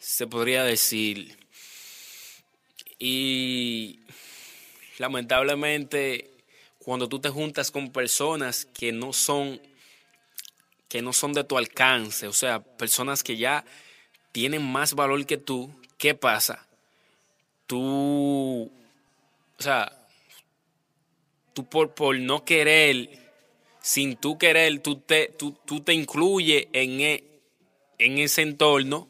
se podría decir. Y lamentablemente, cuando tú te juntas con personas que no son que no son de tu alcance, o sea, personas que ya tienen más valor que tú, ¿qué pasa? Tú, o sea, tú por, por no querer, sin tú querer, tú te, tú, tú te incluyes en, e- en ese entorno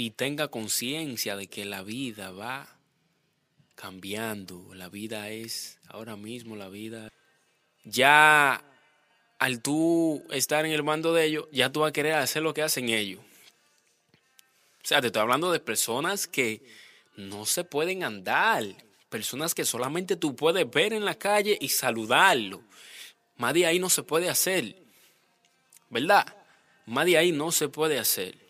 Y tenga conciencia de que la vida va cambiando. La vida es ahora mismo la vida. Ya al tú estar en el mando de ellos, ya tú vas a querer hacer lo que hacen ellos. O sea, te estoy hablando de personas que no se pueden andar. Personas que solamente tú puedes ver en la calle y saludarlo. Más de ahí no se puede hacer. ¿Verdad? Más de ahí no se puede hacer.